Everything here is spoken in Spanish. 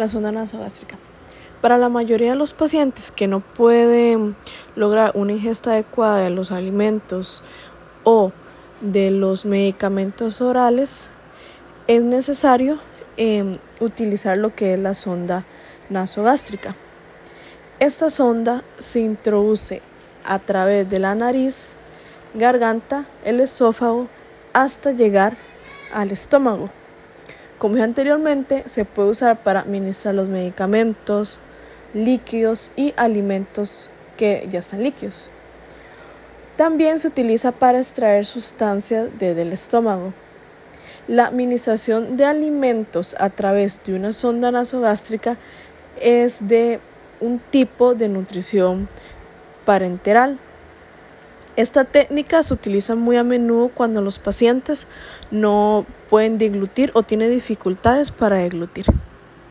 La sonda nasogástrica. Para la mayoría de los pacientes que no pueden lograr una ingesta adecuada de los alimentos o de los medicamentos orales, es necesario em, utilizar lo que es la sonda nasogástrica. Esta sonda se introduce a través de la nariz, garganta, el esófago, hasta llegar al estómago. Como dije anteriormente, se puede usar para administrar los medicamentos, líquidos y alimentos que ya están líquidos. También se utiliza para extraer sustancias desde el estómago. La administración de alimentos a través de una sonda nasogástrica es de un tipo de nutrición parenteral. Esta técnica se utiliza muy a menudo cuando los pacientes no pueden deglutir o tienen dificultades para deglutir.